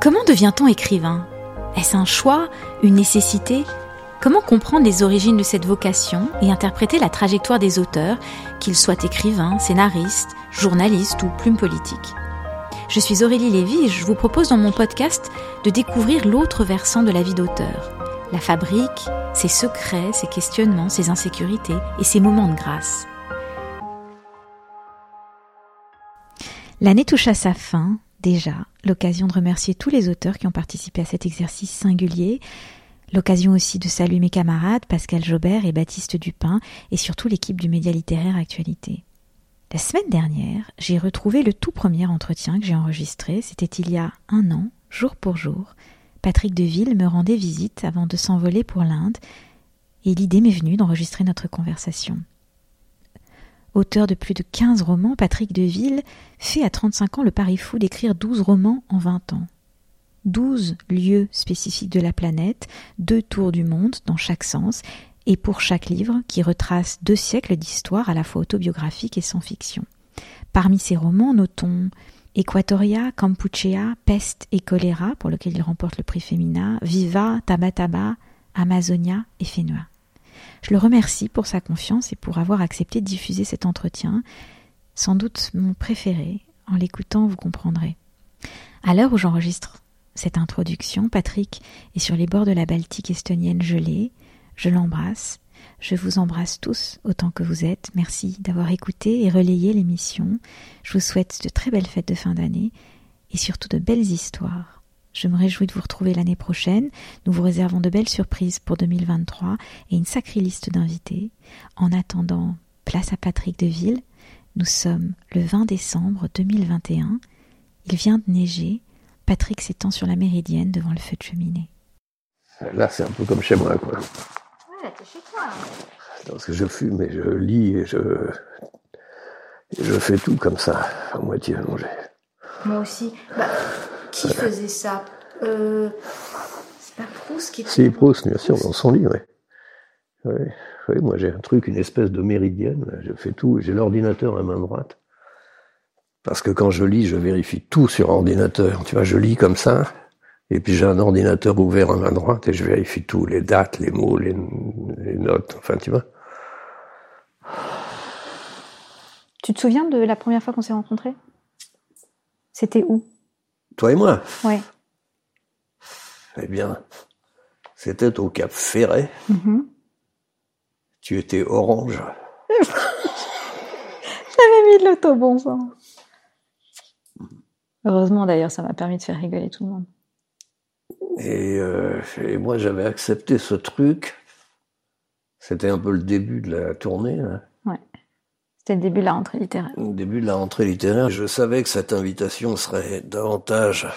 Comment devient-on écrivain? Est-ce un choix, une nécessité? Comment comprendre les origines de cette vocation et interpréter la trajectoire des auteurs, qu'ils soient écrivains, scénaristes, journalistes ou plumes politiques Je suis Aurélie Lévy je vous propose dans mon podcast de découvrir l'autre versant de la vie d'auteur. La fabrique, ses secrets, ses questionnements, ses insécurités et ses moments de grâce. L'année touche à sa fin, déjà, l'occasion de remercier tous les auteurs qui ont participé à cet exercice singulier, l'occasion aussi de saluer mes camarades Pascal Jobert et Baptiste Dupin et surtout l'équipe du Média littéraire Actualité. La semaine dernière, j'ai retrouvé le tout premier entretien que j'ai enregistré, c'était il y a un an, jour pour jour. Patrick Deville me rendait visite avant de s'envoler pour l'Inde, et l'idée m'est venue d'enregistrer notre conversation. Auteur de plus de 15 romans, Patrick Deville fait à 35 ans le pari fou d'écrire 12 romans en 20 ans. 12 lieux spécifiques de la planète, deux tours du monde dans chaque sens, et pour chaque livre qui retrace deux siècles d'histoire à la fois autobiographique et sans fiction. Parmi ces romans, notons Equatoria, Campuchea, Peste et Choléra, pour lequel il remporte le prix Femina, Viva, Tabataba, Amazonia et Fénois. Je le remercie pour sa confiance et pour avoir accepté de diffuser cet entretien, sans doute mon préféré. En l'écoutant, vous comprendrez. À l'heure où j'enregistre cette introduction, Patrick est sur les bords de la Baltique estonienne gelée. Je l'embrasse. Je vous embrasse tous autant que vous êtes. Merci d'avoir écouté et relayé l'émission. Je vous souhaite de très belles fêtes de fin d'année et surtout de belles histoires. Je me réjouis de vous retrouver l'année prochaine. Nous vous réservons de belles surprises pour 2023 et une sacrée liste d'invités. En attendant, place à Patrick Deville. Nous sommes le 20 décembre 2021. Il vient de neiger. Patrick s'étend sur la méridienne devant le feu de cheminée. Là, c'est un peu comme chez moi, quoi. Ouais, t'es chez toi. Parce que je fume et je lis et je, et je fais tout comme ça, à moitié allongé. Moi aussi. Bah, qui faisait ça euh, C'est pas Proust qui C'est Proust, bien sûr, dans son lit, oui. Ouais, moi, j'ai un truc, une espèce de méridienne. Je fais tout. J'ai l'ordinateur à main droite. Parce que quand je lis, je vérifie tout sur ordinateur. Tu vois, je lis comme ça. Et puis j'ai un ordinateur ouvert à main droite et je vérifie tout, les dates, les mots, les, les notes, enfin tu vois. Tu te souviens de la première fois qu'on s'est rencontrés? C'était où? Toi et moi Ouais. Eh bien, c'était au Cap Ferret. Mhm. Tu étais orange. J'avais mis de l'autobon, ça. Heureusement d'ailleurs, ça m'a permis de faire rigoler tout le monde. Et, euh, et moi, j'avais accepté ce truc. C'était un peu le début de la tournée, là. C'était le début de la rentrée littéraire. au début de la rentrée littéraire. Je savais que cette invitation serait davantage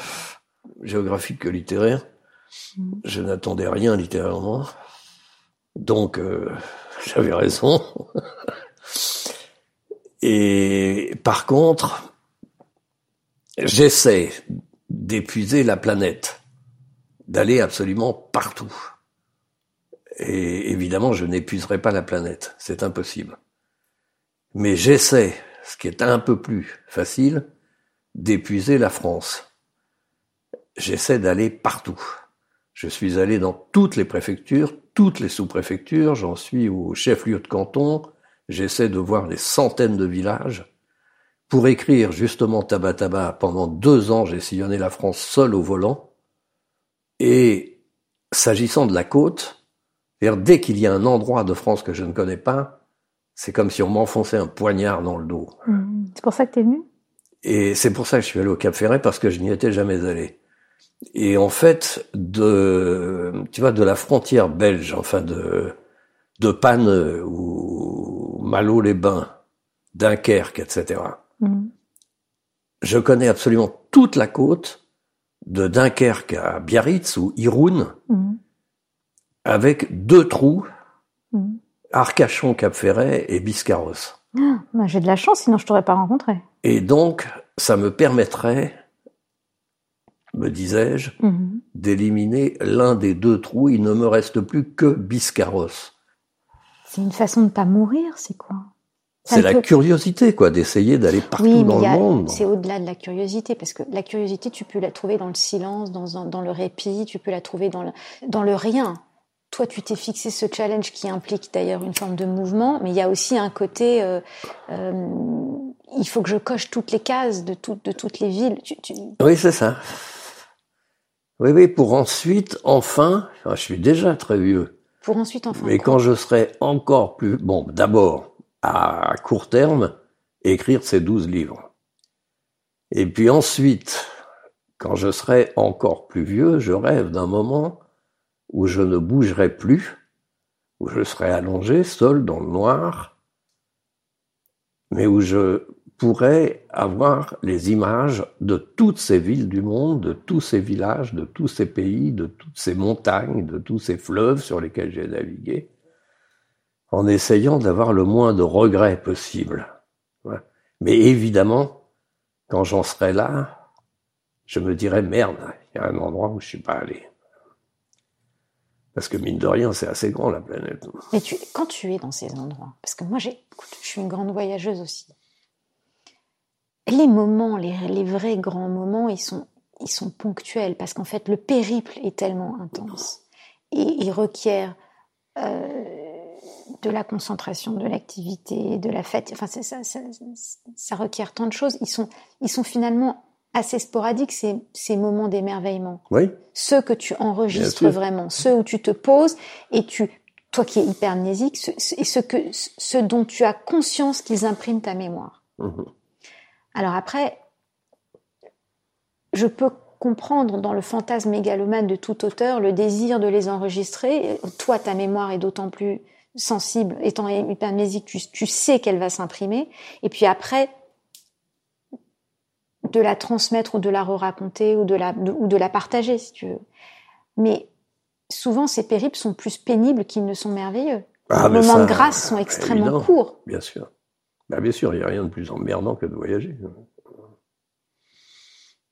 géographique que littéraire. Je n'attendais rien littérairement. Donc, euh, j'avais raison. Et par contre, j'essaie d'épuiser la planète, d'aller absolument partout. Et évidemment, je n'épuiserai pas la planète, c'est impossible. Mais j'essaie, ce qui est un peu plus facile, d'épuiser la France. J'essaie d'aller partout. Je suis allé dans toutes les préfectures, toutes les sous-préfectures, j'en suis au chef-lieu de canton, j'essaie de voir des centaines de villages. Pour écrire justement Tabataba, pendant deux ans, j'ai sillonné la France seul au volant. Et s'agissant de la côte, dès qu'il y a un endroit de France que je ne connais pas, c'est comme si on m'enfonçait un poignard dans le dos. Mhm. C'est pour ça que t'es venu? Et c'est pour ça que je suis allé au Cap Ferret parce que je n'y étais jamais allé. Et en fait, de, tu vois, de la frontière belge, enfin de, de Panne ou Malo-les-Bains, Dunkerque, etc. Mhm. je connais absolument toute la côte de Dunkerque à Biarritz ou Irun, Mhm. avec deux trous. Arcachon, Cap-Ferret et Biscarrosse. Ah, bah, J'ai de la chance, sinon je t'aurais pas rencontré. Et donc, ça me permettrait, me disais-je, Mhm. d'éliminer l'un des deux trous. Il ne me reste plus que Biscarrosse. C'est une façon de pas mourir, c'est quoi? C'est la curiosité, quoi, d'essayer d'aller partout Oui, mais dans y le a- monde. c'est au-delà de la curiosité, parce que la curiosité, tu peux la trouver dans le silence, dans, le répit, tu peux la trouver dans le, dans le rien. Toi, tu t'es fixé ce challenge qui implique d'ailleurs une forme de mouvement, mais il y a aussi un côté, euh, euh, il faut que je coche toutes les cases de, tout- de toutes les villes. Tu- tu- Oui, c'est ça. Oui, oui, pour ensuite, enfin, enfin, je suis déjà très vieux, pour ensuite enfin. mais quand je serai encore plus, bon, d'abord, à court terme, écrire ces douze livres. Et puis ensuite, quand je serai encore plus vieux, je rêve d'un moment où je ne bougerai plus, où je serai allongé, seul dans le noir, mais où je pourrais avoir les images de toutes ces villes du monde, de tous ces villages, de tous ces pays, de toutes ces montagnes, de tous ces fleuves sur lesquels j'ai navigué, en essayant d'avoir le moins de regrets possible. Mais évidemment, quand j'en serai là, je me dirais merde, il y a un endroit où je suis pas allé. Parce que mine de rien, c'est assez grand la planète. Mais tu, quand tu es dans ces endroits, parce que moi, j'ai, je suis une grande voyageuse aussi. Les moments, les, les vrais grands moments, ils sont, ils sont ponctuels parce qu'en fait, le périple est tellement intense et il requiert euh, de la concentration, de l'activité, de la fête. Enfin, c'est ça, ça, ça requiert tant de choses. Ils sont, ils sont finalement assez sporadiques ces, ces moments d'émerveillement Oui, ceux que tu enregistres vraiment, ceux où tu te poses et tu, toi qui es hypermnésique, ce, ce- et ce que, ce dont tu as conscience qu'ils impriment ta mémoire. Mhm. Alors après, je peux comprendre dans le fantasme mégalomane de tout auteur le désir de les enregistrer. Toi, ta mémoire est d'autant plus sensible, étant hypermnésique, tu, tu sais qu'elle va s'imprimer. Et puis après, de la transmettre ou de la re-raconter ou de la, de- ou de la partager, si tu veux. Mais souvent, ces périples sont plus pénibles qu'ils ne sont merveilleux. Ah, les moments ça, de grâce sont extrêmement évident. courts. bien sûr. Bah, bien sûr, il n'y a rien de plus emmerdant que de voyager.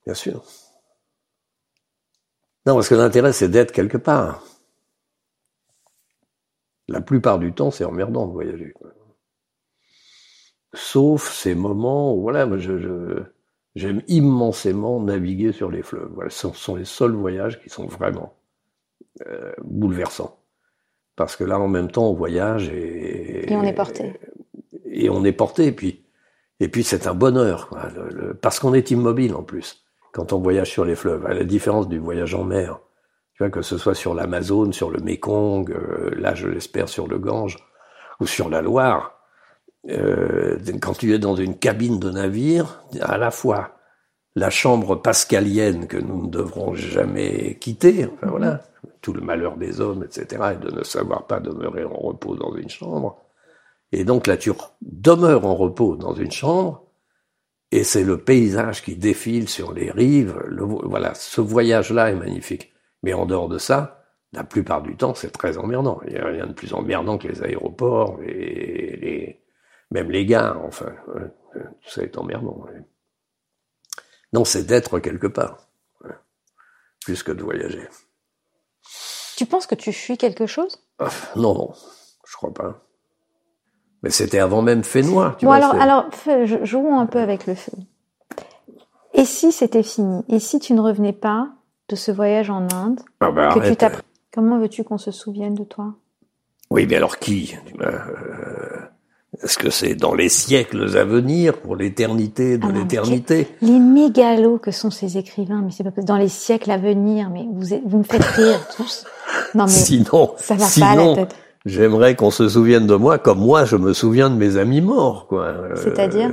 Bien sûr. Non, parce que l'intérêt, c'est d'être quelque part. La plupart du temps, c'est emmerdant de voyager. Sauf ces moments où, voilà, moi, je, je- j'aime immensément naviguer sur les fleuves. Voilà, ce sont les seuls voyages qui sont vraiment euh, bouleversants. Parce que là, en même temps, on voyage et... Et on est porté. Et on est porté, et puis, et puis c'est un bonheur, quoi, le- le- parce qu'on est immobile en plus, quand on voyage sur les fleuves, à la différence du voyage en mer. Tu vois, que ce soit sur l'Amazone, sur le Mékong, euh, là, je l'espère, sur le Gange, ou sur la Loire, euh, quand tu es dans une cabine de navire, à la fois la chambre pascalienne que nous ne devrons jamais quitter, enfin voilà, tout le malheur des hommes, etc., et de ne savoir pas demeurer en repos dans une chambre. Et donc là, tu re- demeures en repos dans une chambre, et c'est le paysage qui défile sur les rives. Le voilà, ce voyage-là est magnifique. Mais en dehors de ça, la plupart du temps, c'est très emmerdant. Il n'y a rien de plus emmerdant que les aéroports, et les, même les gares, enfin, ouais, tout ça est emmerdant. Non, c'est d'être quelque part, ouais, plus que de voyager. Tu penses que tu fuis quelque chose? Ah, non, non, je crois pas. Mais c'était avant même Fénois. Tu Bon, vois, alors, alors jouons un peu avec le feu. Et si c'était fini? Et si tu ne revenais pas de ce voyage en Inde Ah bah, que tu Comment veux-tu qu'on se souvienne de toi? Oui, mais alors qui? Euh, Est-ce que c'est dans les siècles à venir, pour l'éternité de Ah l'éternité Les mégalos que sont ces écrivains, mais c'est pas dans les siècles à venir, mais vous, vous me faites rire tous. Non mais Sinon, ça va sinon pas à la tête. j'aimerais qu'on se souvienne de moi comme moi je me souviens de mes amis morts, quoi. Euh, C'est-à-dire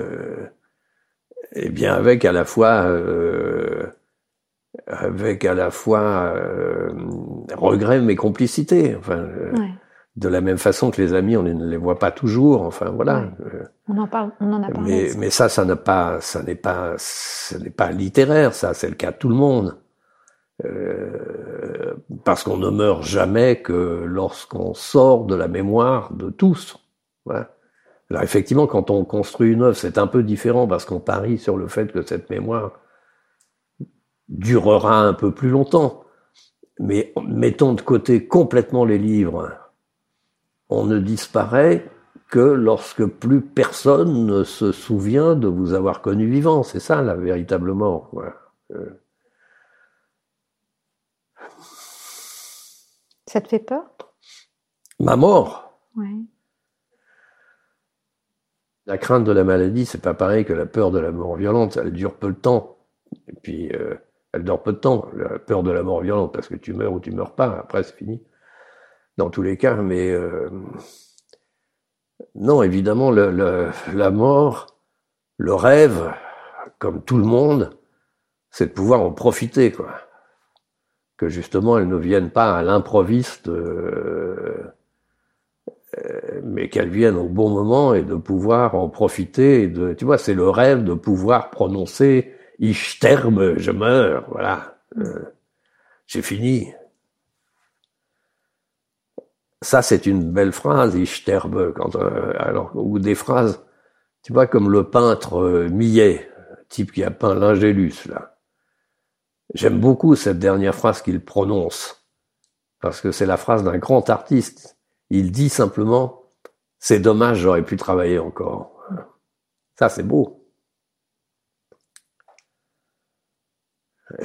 Eh bien, avec à la fois, euh, avec à la fois euh, regret mais complicité. Enfin, euh, Ouais. De la même façon que les amis, on ne les voit pas toujours. Enfin voilà. On en parle, on en a parlé. Mais, mais ça, ça n'est pas, ça n'est pas, ce n'est pas littéraire. Ça, c'est le cas de tout le monde. Euh, parce qu'on ne meurt jamais que lorsqu'on sort de la mémoire de tous. Voilà. Alors effectivement, quand on construit une œuvre, c'est un peu différent parce qu'on parie sur le fait que cette mémoire durera un peu plus longtemps. Mais mettons de côté complètement les livres. On ne disparaît que lorsque plus personne ne se souvient de vous avoir connu vivant. C'est ça, là, véritablement. Euh. Ça te fait peur? Ma mort? Oui. La crainte de la maladie, c'est pas pareil que la peur de la mort violente. Elle dure peu de temps. Et puis, euh, elle dure peu de temps. La peur de la mort violente, parce que tu meurs ou tu meurs pas. Après, c'est fini. Dans tous les cas, mais euh, non, évidemment, la mort, le rêve, comme tout le monde, c'est de pouvoir en profiter, quoi. Que justement, elle ne vienne pas à l'improviste. Euh, euh, mais qu'elle vienne au bon moment et de pouvoir en profiter. de, tu vois, c'est le rêve de pouvoir prononcer Ich sterbe, je meurs. Voilà, euh, j'ai fini. Ça, c'est une belle phrase, Ich sterbe. Quand, euh, alors, ou des phrases, tu vois, comme le peintre Millet, type qui a peint l'Angélus là. J'aime beaucoup cette dernière phrase qu'il prononce parce que c'est la phrase d'un grand artiste il dit simplement, c'est dommage, j'aurais pu travailler encore. Ça, c'est beau.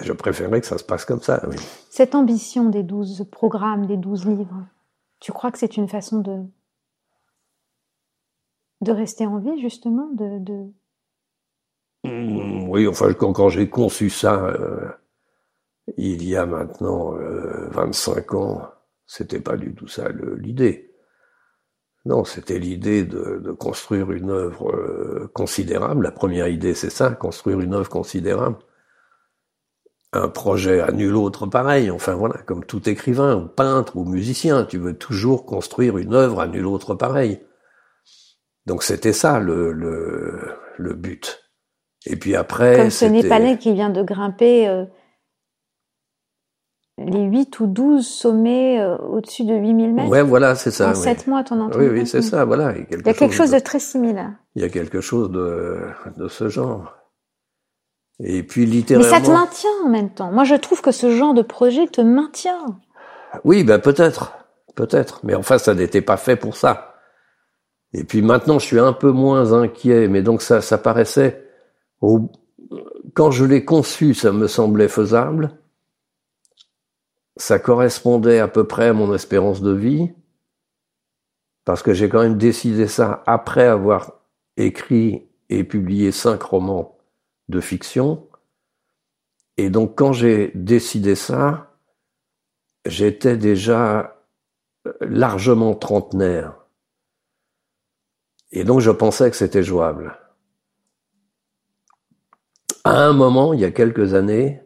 je préférerais que ça se passe comme ça. Cette ambition des douze programmes, des douze livres, tu crois que c'est une façon de, de rester en vie, justement de, mmh, Oui, enfin, quand, j'ai conçu ça, euh, il y a maintenant 25 euh, ans, c'était pas du tout ça l'idée. Non, c'était l'idée de, construire une œuvre euh, considérable. La première idée, c'est ça, construire une œuvre considérable. Un projet à nul autre pareil. Enfin voilà, comme tout écrivain, ou peintre, ou musicien, tu veux toujours construire une œuvre à nul autre pareil. Donc c'était ça le, le, but. Et puis après. Comme ce Népalais qui vient de grimper euh, les 8 ou 12 sommets euh, au-dessus de 8000 mètres. Ouais, voilà, c'est ça. En 7 mois, ton entraînement. Oui, oui, c'est ça, voilà. Il y a quelque, chose, de... très similaire. Il y a quelque chose de, de ce genre. Et puis littéralement. Mais ça te maintient en même temps. Moi, je trouve que ce genre de projet te maintient. Oui, ben peut-être, peut-être. Mais enfin, ça n'était pas fait pour ça. Et puis maintenant, je suis un peu moins inquiet. Mais donc ça, ça paraissait. Quand je l'ai conçu, ça me semblait faisable ça correspondait à peu près à mon espérance de vie, parce que j'ai quand même décidé ça après avoir écrit et publié cinq romans de fiction. Et donc quand j'ai décidé ça, j'étais déjà largement trentenaire. Et donc je pensais que c'était jouable. À un moment, il y a quelques années,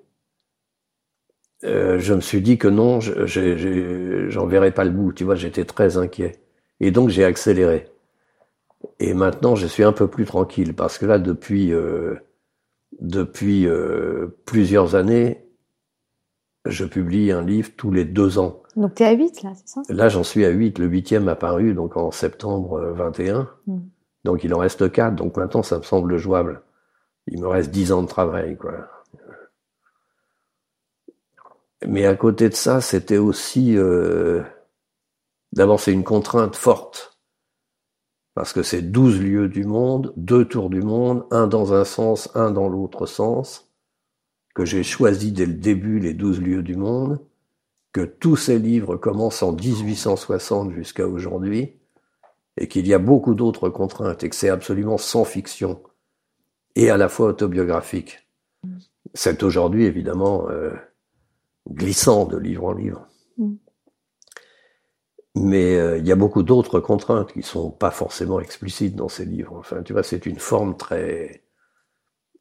euh, je me suis dit que non, j'en verrais pas le bout. Tu vois, j'étais très inquiet. Et donc j'ai accéléré. Et maintenant, je suis un peu plus tranquille parce que là, depuis euh, depuis euh, plusieurs années, je publie un livre tous les deux ans. Donc tu es à 8 là, c'est ça? Là, j'en suis à 8. Le huitième a paru donc en septembre 21. Hmm. Donc il en reste quatre. Donc maintenant, ça me semble jouable. Il me reste dix ans de travail, quoi. Mais à côté de ça, c'était aussi... Euh, D'abord, c'est une contrainte forte. Parce que c'est 12 lieux du monde, deux tours du monde, un dans un sens, un dans l'autre sens, que j'ai choisi dès le début les 12 lieux du monde, que tous ces livres commencent en 1860 jusqu'à aujourd'hui, et qu'il y a beaucoup d'autres contraintes, et que c'est absolument sans fiction, et à la fois autobiographique. C'est aujourd'hui, évidemment, euh, glissant de livre en livre. Mm. Mais euh, il y a beaucoup d'autres contraintes qui sont pas forcément explicites dans ces livres. Enfin, tu vois, c'est une forme très,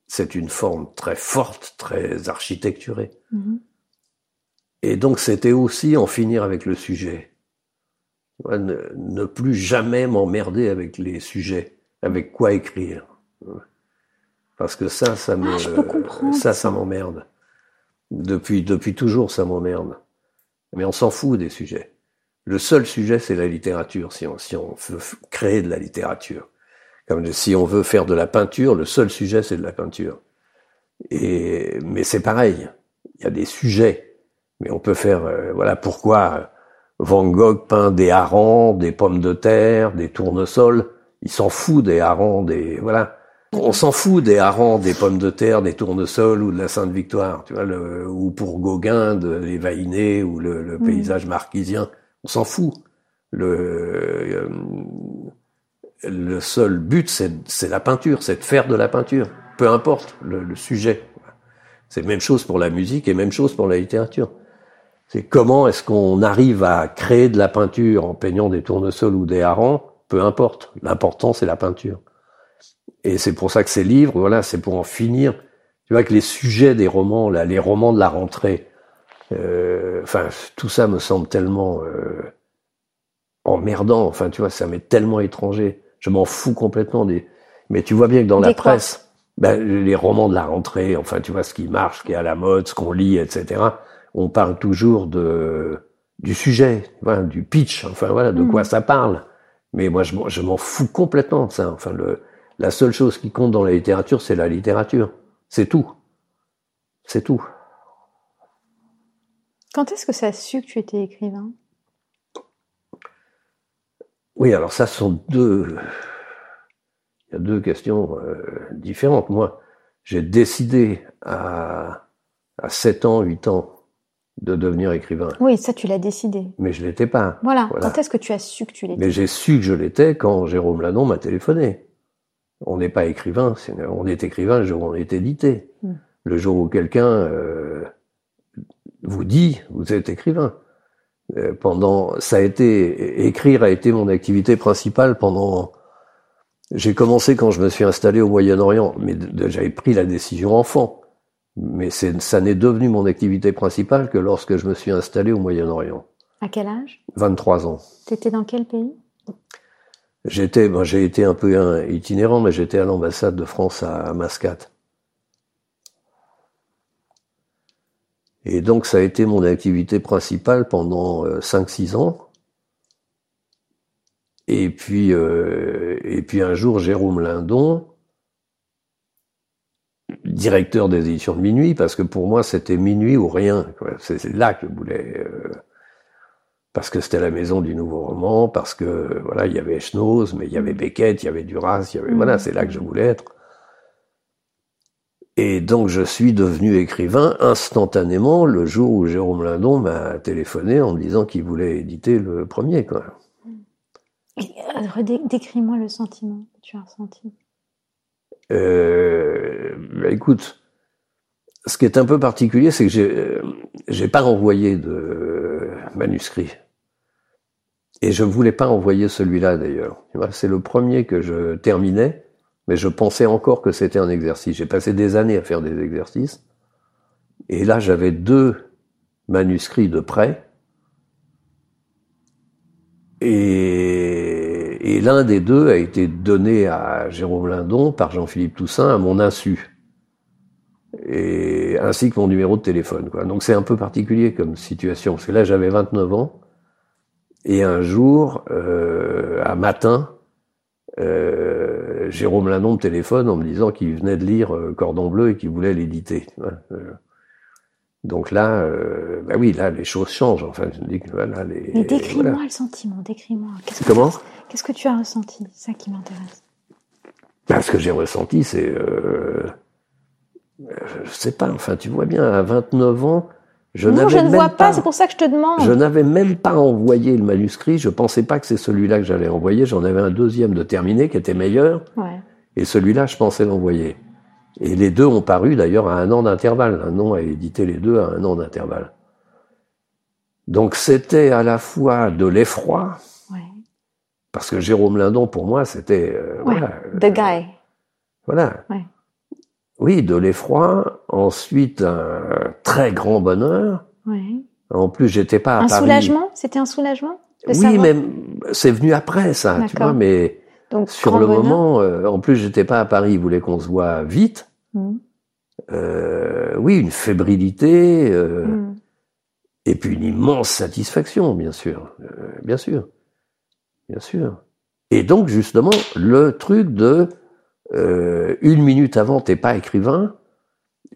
c'est une forme très forte, très architecturée. Mm-hmm. Et donc, c'était aussi en finir avec le sujet. Ne, plus jamais m'emmerder avec les sujets, avec quoi écrire. Parce que ça, ça me, ah, ça, ça m'emmerde. Depuis, depuis toujours, ça m'emmerde. Mais on s'en fout des sujets. Le seul sujet, c'est la littérature, si on, si on veut créer de la littérature. Comme si on veut faire de la peinture, le seul sujet, c'est de la peinture. Et, mais c'est pareil. Il y a des sujets. Mais on peut faire, euh, voilà, pourquoi Van Gogh peint des harengs, des pommes de terre, des tournesols? Il s'en fout des harengs, des, voilà. On s'en fout des harengs, des pommes de terre, des tournesols ou de la Sainte Victoire, tu vois, le, ou pour Gauguin de les ou le, le paysage marquisien. On s'en fout. Le, euh, seul but, c'est la peinture, c'est de faire de la peinture. Peu importe le, le sujet. C'est même chose pour la musique et même chose pour la littérature. C'est comment est-ce qu'on arrive à créer de la peinture en peignant des tournesols ou des harengs, peu importe. L'important, c'est la peinture. Et c'est pour ça que ces livres, voilà, c'est pour en finir. Tu vois que les sujets des romans, là, les romans de la rentrée, euh, enfin, tout ça me semble tellement euh, emmerdant. Enfin, tu vois, ça m'est tellement étranger. Je m'en fous complètement des. Mais tu vois bien que dans la presse, ben, les romans de la rentrée, enfin, tu vois ce qui marche, ce qui est à la mode, ce qu'on lit, etc on parle toujours de du sujet, du pitch, enfin voilà, de quoi hmm. ça parle. Mais moi, je, m'en fous complètement de ça. Enfin, le, la seule chose qui compte dans la littérature, c'est la littérature. C'est tout. C'est tout. Quand est-ce que ça a su que tu étais écrivain? Oui, alors ça sont deux. Il y a deux questions euh, différentes. Moi, j'ai décidé à, à 7 ans, 8 ans, de devenir écrivain. Oui, ça tu l'as décidé. Mais je l'étais pas. Voilà. Quand est-ce que tu as su que tu l'étais? Mais j'ai su que je l'étais quand Jérôme Lanon m'a téléphoné. On n'est pas écrivain, on est écrivain le jour où on est édité. Hmm. Le jour où quelqu'un euh, vous dit vous êtes écrivain. Euh, pendant, ça a été écrire a été mon activité principale pendant. J'ai commencé quand je me suis installé au Moyen-Orient, mais j'avais pris la décision enfant mais ça n'est devenu mon activité principale que lorsque je me suis installé au Moyen-Orient. À quel âge? 23 ans. Tu étais dans quel pays? J'étais, ben, j'ai été un peu itinérant, mais j'étais à l'ambassade de France à, Mascate. Et donc ça a été mon activité principale pendant 5-6 euh, ans. Et puis, euh, et puis un jour, Jérôme Lindon, directeur des éditions de minuit, parce que pour moi c'était minuit ou rien. C'est là que je voulais, euh, parce que c'était la maison du nouveau roman, parce que voilà, il y avait Schnoz, mais il y avait Beckett, il y avait Duras, il y avait voilà, mmh. c'est là que je voulais être. Et donc je suis devenu écrivain instantanément le jour où Jérôme Lindon m'a téléphoné en me disant qu'il voulait éditer le premier. Quoi. Euh, décris-moi le sentiment que tu as ressenti. Euh, bah, écoute, ce qui est un peu particulier, c'est que j'ai, euh, j'ai pas envoyé de manuscrit. Et je voulais pas envoyer celui-là d'ailleurs. C'est le premier que je terminais, mais je pensais encore que c'était un exercice. J'ai passé des années à faire des exercices. Et là, j'avais deux manuscrits de près. Et l'un des deux a été donné à Jérôme Lindon par Jean-Philippe Toussaint à mon insu. Et, ainsi que mon numéro de téléphone. Donc c'est un peu particulier comme situation, parce que là j'avais 29 ans, et un jour, euh, matin, euh, Jérôme Lindon me téléphone en me disant qu'il venait de lire euh, Cordon Bleu et qu'il voulait l'éditer. Euh, donc là, euh, bah oui, là, les choses changent. Enfin, je dis que voilà, les. Mais décris-moi le sentiment, décris-moi. Comment? Qu'est-ce que tu as ressenti? C'est ça qui m'intéresse. Bah, ce que j'ai ressenti, c'est, euh, je sais pas. Enfin, tu vois bien, à 29 ans, je non, je ne vois pas. c'est pour ça que je te demande. Je n'avais même pas envoyé le manuscrit. Je pensais pas que c'est celui-là que j'allais envoyer. J'en avais un deuxième de terminé qui était meilleur. Ouais. Et celui-là, je pensais l'envoyer. Et les deux ont paru d'ailleurs à un an d'intervalle. Un nom a édité les deux à un an d'intervalle. Donc c'était à la fois de l'effroi, parce que Jérôme Lindon, pour moi, c'était... Euh, voilà, the guy. Euh, voilà. Oui, de l'effroi, ensuite un très grand bonheur. En plus, j'étais pas à un soulagement? C'était un soulagement Oui, mais c'est venu après ça, tu vois, mais Donc, sur le bonheur. moment, euh, en plus j'étais pas à Paris, il voulait qu'on se voit vite. Mhm. Euh, oui, une fébrilité, euh, Mhm. et puis une immense satisfaction, bien sûr, bien sûr, bien sûr. Et donc justement, le truc de euh, une minute avant, t'es pas écrivain,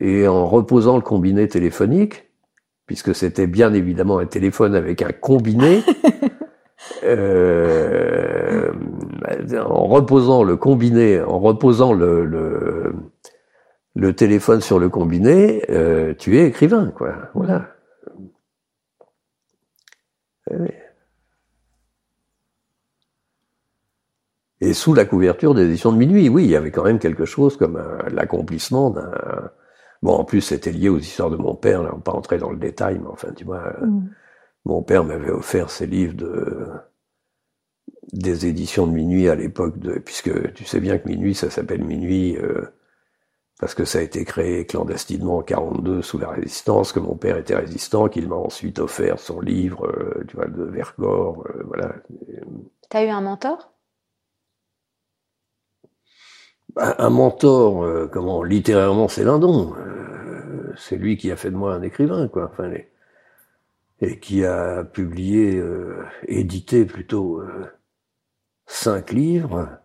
et en reposant le combiné téléphonique, puisque c'était bien évidemment un téléphone avec un combiné, euh, en reposant le combiné, en reposant le, le, le téléphone sur le combiné, euh, tu es écrivain, quoi. Voilà. Eh Et sous la couverture des éditions de minuit, oui, il y avait quand même quelque chose comme un- l'accomplissement d'un. Bon, en plus, c'était lié aux histoires de mon père. Là, on va pas entrer dans le détail, mais enfin, tu vois, euh, Mhm. mon père m'avait offert ses livres de des éditions de minuit à l'époque de, puisque tu sais bien que minuit, ça s'appelle minuit euh, parce que ça a été créé clandestinement en 42 sous la résistance, que mon père était résistant, qu'il m'a ensuite offert son livre, euh, tu vois, de Vercors, euh, voilà. T'as eu un mentor? Un mentor, euh, comment, littérairement, c'est Lindon. Euh, c'est lui qui a fait de moi un écrivain, quoi. Enfin, et qui a publié, euh, édité plutôt, cinq livres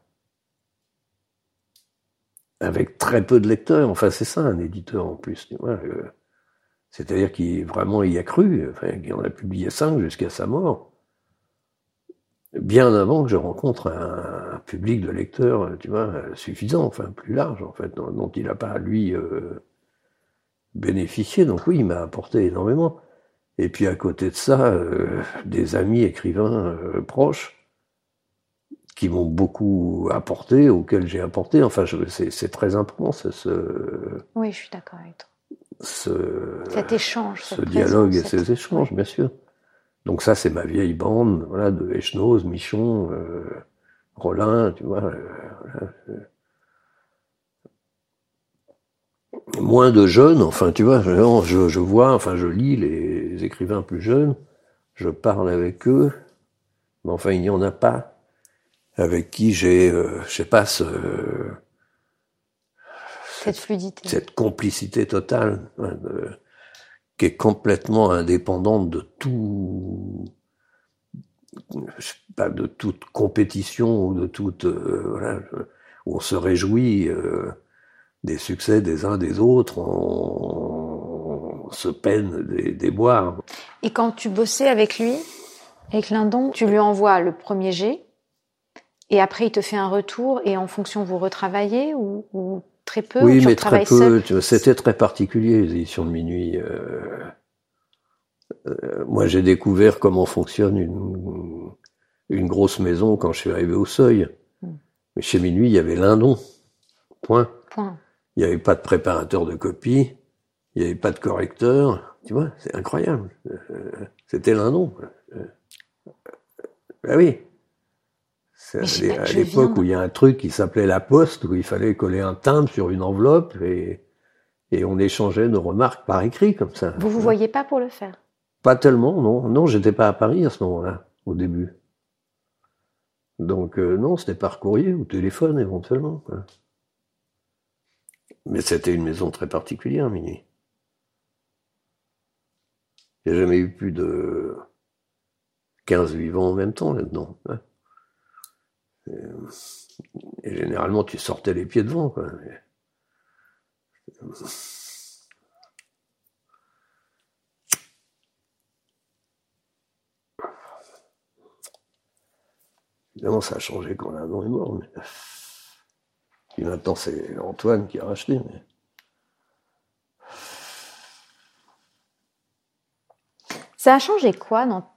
avec très peu de lecteurs. Enfin, c'est ça, un éditeur en plus. C'est-à-dire qu'il vraiment y a cru. Enfin, il en a publié cinq jusqu'à sa mort. Bien avant que je rencontre un, un public de lecteurs, tu vois, suffisant, enfin plus large en fait, dont, dont il n'a pas lui euh, bénéficié. Donc oui, il m'a apporté énormément. Et puis à côté de ça, euh, des amis écrivains euh, proches qui m'ont beaucoup apporté, auxquels j'ai apporté. Enfin, c'est très important, ce, Oui, je suis d'accord avec toi. ce, Cet échange, ce dialogue et ces échanges, bien sûr. Donc ça, c'est ma vieille bande, voilà, de Echnoz, Michon, euh, Rollin, tu vois. euh, voilà, euh. Moins de jeunes, enfin, tu vois, je, je, vois, enfin, je lis les écrivains plus jeunes, je parle avec eux, mais enfin, il n'y en a pas avec qui j'ai, euh, je sais pas, ce, cette fluidité. cette complicité totale hein, de- qui est complètement indépendante de tout de toute compétition ou de toute euh, voilà, on se réjouit euh, des succès des uns des autres on, se peine des, des boires. Et quand tu bossais avec lui, avec Lindon, tu lui envoies le premier jet, et après il te fait un retour, et en fonction vous retravaillez ou, ou très peu, ou oui mais très peu c'était très particulier les éditions de minuit euh, euh, moi j'ai découvert comment fonctionne une une grosse maison quand je suis arrivé au seuil. Mm. Mais chez Minuit, il y avait Lindon. Point. Point. Il n'y avait pas de préparateur de copie. Il n'y avait pas de correcteur. Tu vois, c'est incroyable. Euh, C'était Lindon. Euh, Ben oui. C'est à l'époque où il y a un truc qui s'appelait la poste, où il fallait coller un timbre sur une enveloppe et, et on échangeait nos remarques par écrit comme ça. Vous vous voyez pas pour le faire? Pas tellement, non. Non, j'étais pas à Paris à ce moment-là, au début. Donc euh, non, c'était par courrier ou téléphone éventuellement. quoi. Mais c'était une maison très particulière, Minuit. Il n'y a jamais eu plus de 15 vivants en même temps là-dedans. hein. Et, généralement, tu sortais les pieds devant. Quoi. Évidemment, ça a changé quand Lindon est mort. Mais... Puis maintenant, c'est Antoine qui a racheté. Mais... Ça a changé quoi dans,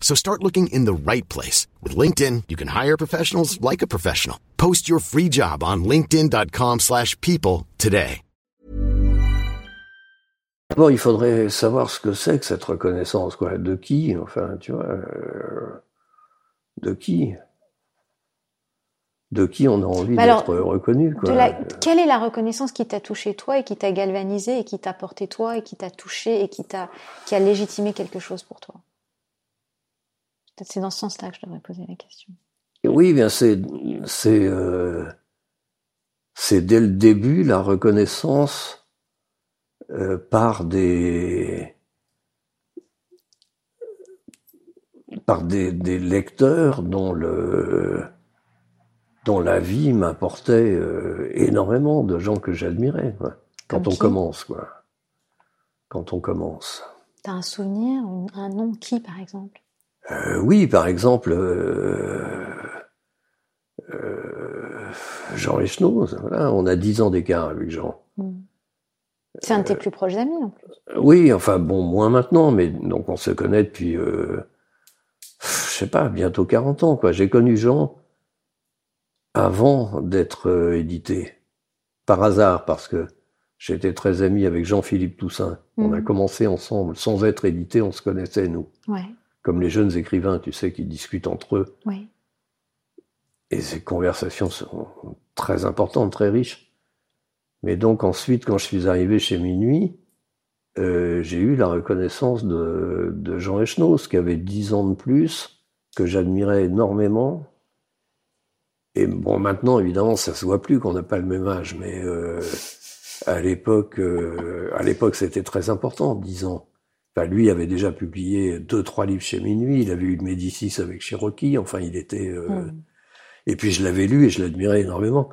So start looking in the right place. With LinkedIn, you can hire professionals like a professional. Post your free job on linkedin.com slash people today. D'abord, il faudrait savoir ce que c'est que cette reconnaissance, quoi. De qui, enfin, tu vois, euh, de qui? De qui on a envie d'être reconnu, quoi? De la- Quelle est la reconnaissance qui t'a touché toi et qui t'a galvanisé et qui t'a porté toi et qui t'a touché et qui t'a qui a légitimé quelque chose pour toi? Peut-être c'est dans ce sens-là que je devrais poser la question. Oui, bien c'est c'est euh, c'est dès le début la reconnaissance euh, par des par des, des lecteurs dont le dont la vie m'apportait euh, énormément de gens que j'admirais quand on commence quoi. Quand on commence. T'as un souvenir, un nom qui par exemple? Euh, oui, par exemple, euh, euh, Jean Echenoz, voilà, on a 10 ans d'écart avec Jean. C'est un de tes plus proches amis en plus. Oui, enfin bon, moins maintenant, mais donc on se connaît depuis, je sais pas, bientôt 40 ans, quoi. J'ai connu Jean avant d'être édité, par hasard, parce que j'étais très ami avec Jean-Philippe Toussaint. On a Mhm. commencé ensemble, sans être édité, on se connaissait, nous. Ouais, Comme les jeunes écrivains, tu sais, qui discutent entre eux. ouais. Et ces conversations sont très importantes, très riches. Mais donc ensuite, quand je suis arrivé chez Minuit, euh, j'ai eu la reconnaissance de, de Jean Echenoz, qui avait 10 ans de plus, que j'admirais énormément. Et bon, maintenant, évidemment, ça se voit plus qu'on n'a pas le même âge, mais euh, à l'époque, euh, à l'époque, c'était très important, 10 ans. Enfin, lui avait déjà publié deux, trois livres chez Minuit. Il avait eu le Médicis avec Cherokee. Enfin, il était. euh, Mm. et puis je l'avais lu et je l'admirais énormément.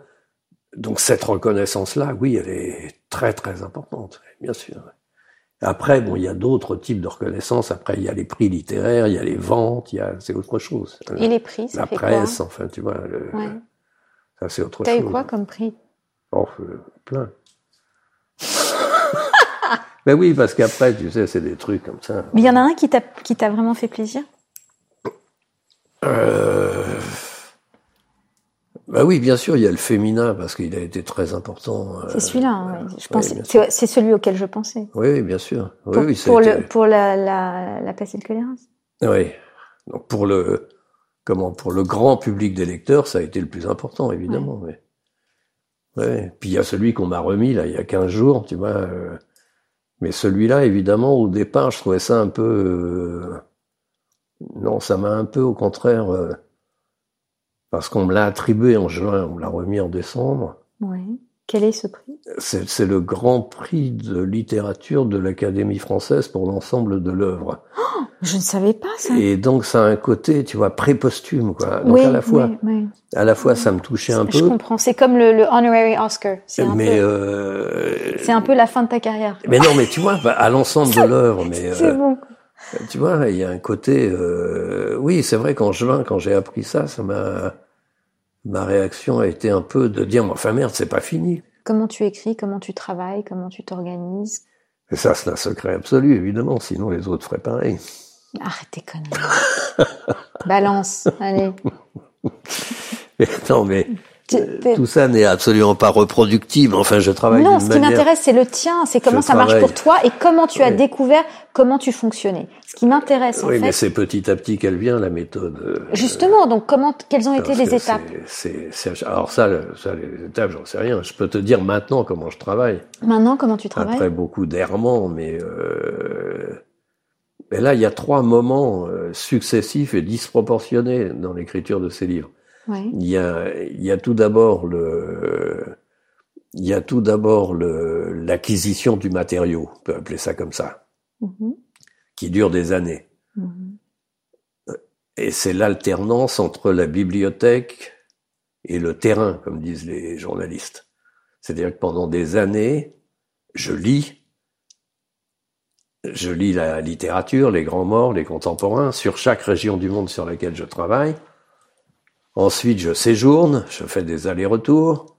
Donc cette reconnaissance-là, oui, elle est très très importante, bien sûr. Après, bon, il y a d'autres types de reconnaissance. Après, il y a les prix littéraires, il y a les ventes, il y a c'est autre chose. Et les prix, ça La fait presse, enfin, tu vois, le- Ouais. ça c'est autre T'as chose. eu quoi comme prix? Oh, euh, plein. Ben oui, parce qu'après, tu sais, c'est des trucs comme ça. Mais il y en a un qui t'a vraiment fait plaisir? Euh... Bah oui, bien sûr, il y a le féminin parce qu'il a été très important. euh, C'est celui-là, hein, ouais. je oui, pense. sûr. c'est celui auquel je pensais. Oui, oui, bien sûr. Oui, Pour, oui, été- le pour la la, la le choléra. Oui. Donc pour le comment pour le grand public des lecteurs, ça a été le plus important, évidemment. Ouais. Ouais. Puis il y a celui qu'on m'a remis là il y a 15 jours, tu vois. euh, Mais celui-là, évidemment, au départ, je trouvais ça un peu. euh, Non, ça m'a un peu, au contraire, euh, parce qu'on me l'a attribué en juin, on me l'a remis en décembre. Ouais. Quel est ce prix? C'est le grand prix de littérature de l'Académie française pour l'ensemble de l'œuvre. Je ne savais pas ça. Et donc ça a un côté, tu vois, pré-posthume, quoi. Donc oui, à la fois, oui, oui. à la fois, ça me touchait un Je peu, comprends. C'est comme le, le honorary Oscar. C'est un mais peu. euh, C'est un peu la fin de ta carrière. mais non, mais tu vois, bah, à l'ensemble de l'œuvre, mais C'est euh, bon. tu vois, il y a un côté, euh, oui, c'est vrai qu'en juin, quand j'ai appris ça, ça m'a, ma réaction a été un peu de dire, enfin merde, c'est pas fini. Comment tu écris, comment tu travailles, comment tu t'organises? Et ça, c'est un secret absolu, évidemment, sinon les autres feraient pareil. Arrête tes. Balance, allez. Mais non, mais tout ça n'est absolument pas reproductible. Enfin, je travaille Non, ce qui manière. m'intéresse, c'est le tien. C'est comment Je ça marche pour toi et comment tu as découvert comment tu fonctionnais. Ce qui m'intéresse, en Oui, mais fait. c'est petit à petit qu'elle vient la méthode. euh, Justement, donc comment, quelles ont été les étapes c'est- alors ça, le- ça, les étapes, j'en sais rien. Je peux te dire maintenant comment je travaille. Maintenant, comment tu travailles Après beaucoup d'errements, mais euh, mais là, il y a trois moments euh, successifs et disproportionnés dans l'écriture de ces livres. Ouais. Il y a, il y a tout d'abord le il y a tout d'abord l'acquisition du matériau, on peut appeler ça comme ça, Mhm. qui dure des années. Mhm. Et c'est l'alternance entre la bibliothèque et le terrain, comme disent les journalistes. C'est-à-dire que pendant des années, je lis, je lis la littérature, les grands morts, les contemporains, sur chaque région du monde sur laquelle je travaille. Ensuite, je séjourne, je fais des allers-retours,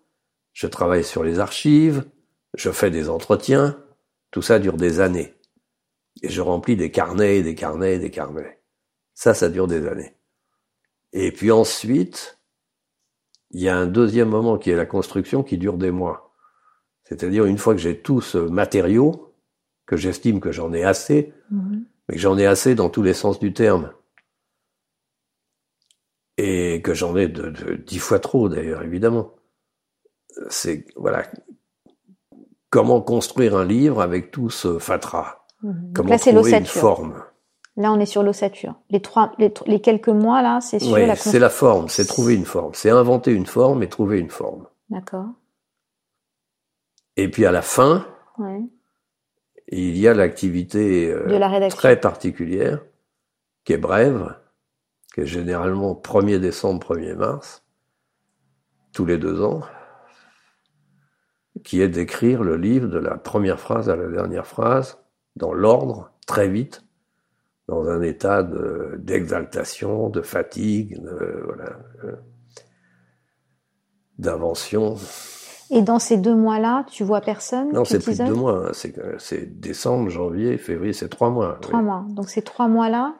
je travaille sur les archives, je fais des entretiens. Tout ça dure des années. Et je remplis des carnets, des carnets, des carnets. Ça, ça dure des années. Et puis ensuite, il y a un deuxième moment qui est la construction qui dure des mois. C'est-à-dire une fois que j'ai tout ce matériau, que j'estime que j'en ai assez, Mhm. mais que j'en ai assez dans tous les sens du terme. Et que j'en ai de, de dix fois trop d'ailleurs, évidemment. C'est, voilà. Comment construire un livre avec tout ce fatras? Donc Comment là, c'est trouver une forme? Là, on est sur l'ossature. Les trois, les, les quelques mois là, c'est sur Oui, la. c'est la forme, c'est trouver une forme. C'est inventer une forme et trouver une forme. D'accord. Et puis à la fin, Ouais. il y a l'activité euh, très particulière, qui est brève, qui est généralement 1er décembre, 1er mars, tous les deux ans, qui est d'écrire le livre de la première phrase à la dernière phrase, dans l'ordre, très vite, dans un état de- d'exaltation, de, fatigue, voilà, euh, d'invention. Et dans ces deux mois-là, tu vois personne Non, c'est plus de deux mois, hein, c'est décembre, janvier, février, c'est trois mois. Trois oui. mois. Donc ces trois mois-là,